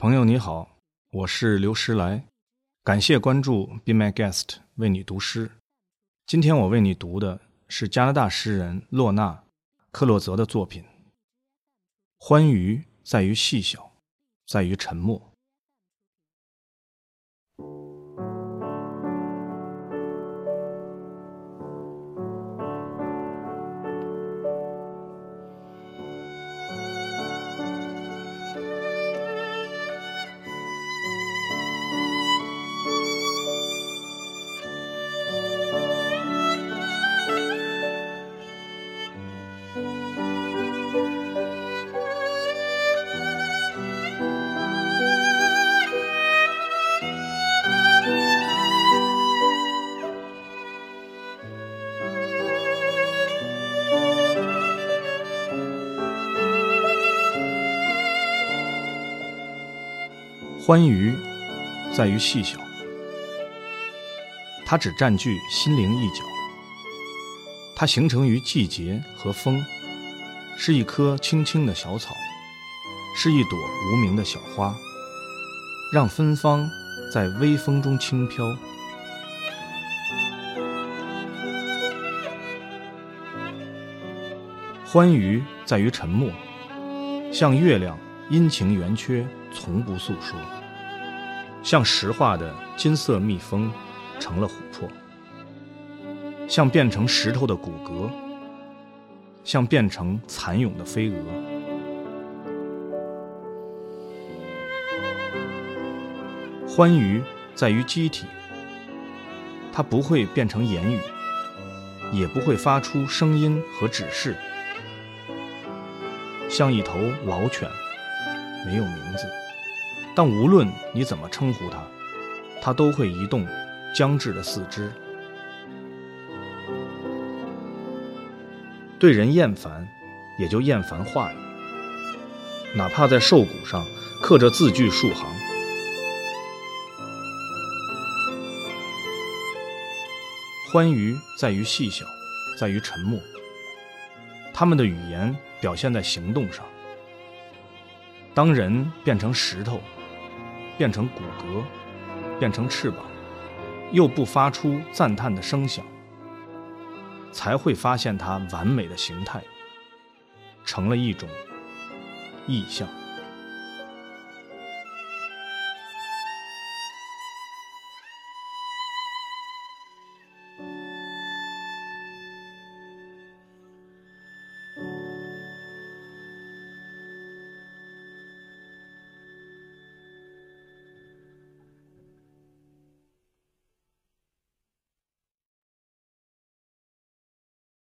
朋友你好，我是刘诗来，感谢关注 Be My Guest 为你读诗。今天我为你读的是加拿大诗人洛纳·克洛泽的作品。欢愉在于细小，在于沉默。欢愉在于细小，它只占据心灵一角。它形成于季节和风，是一棵青青的小草，是一朵无名的小花，让芬芳在微风中轻飘。欢愉在于沉默，像月亮阴晴圆缺，从不诉说。像石化的金色蜜蜂，成了琥珀；像变成石头的骨骼，像变成蚕蛹的飞蛾。欢愉在于机体，它不会变成言语，也不会发出声音和指示，像一头老犬，没有名字。但无论你怎么称呼它，它都会移动僵滞的四肢。对人厌烦，也就厌烦话语，哪怕在兽骨上刻着字句数行。欢愉在于细小，在于沉默。他们的语言表现在行动上。当人变成石头。变成骨骼，变成翅膀，又不发出赞叹的声响，才会发现它完美的形态，成了一种意象。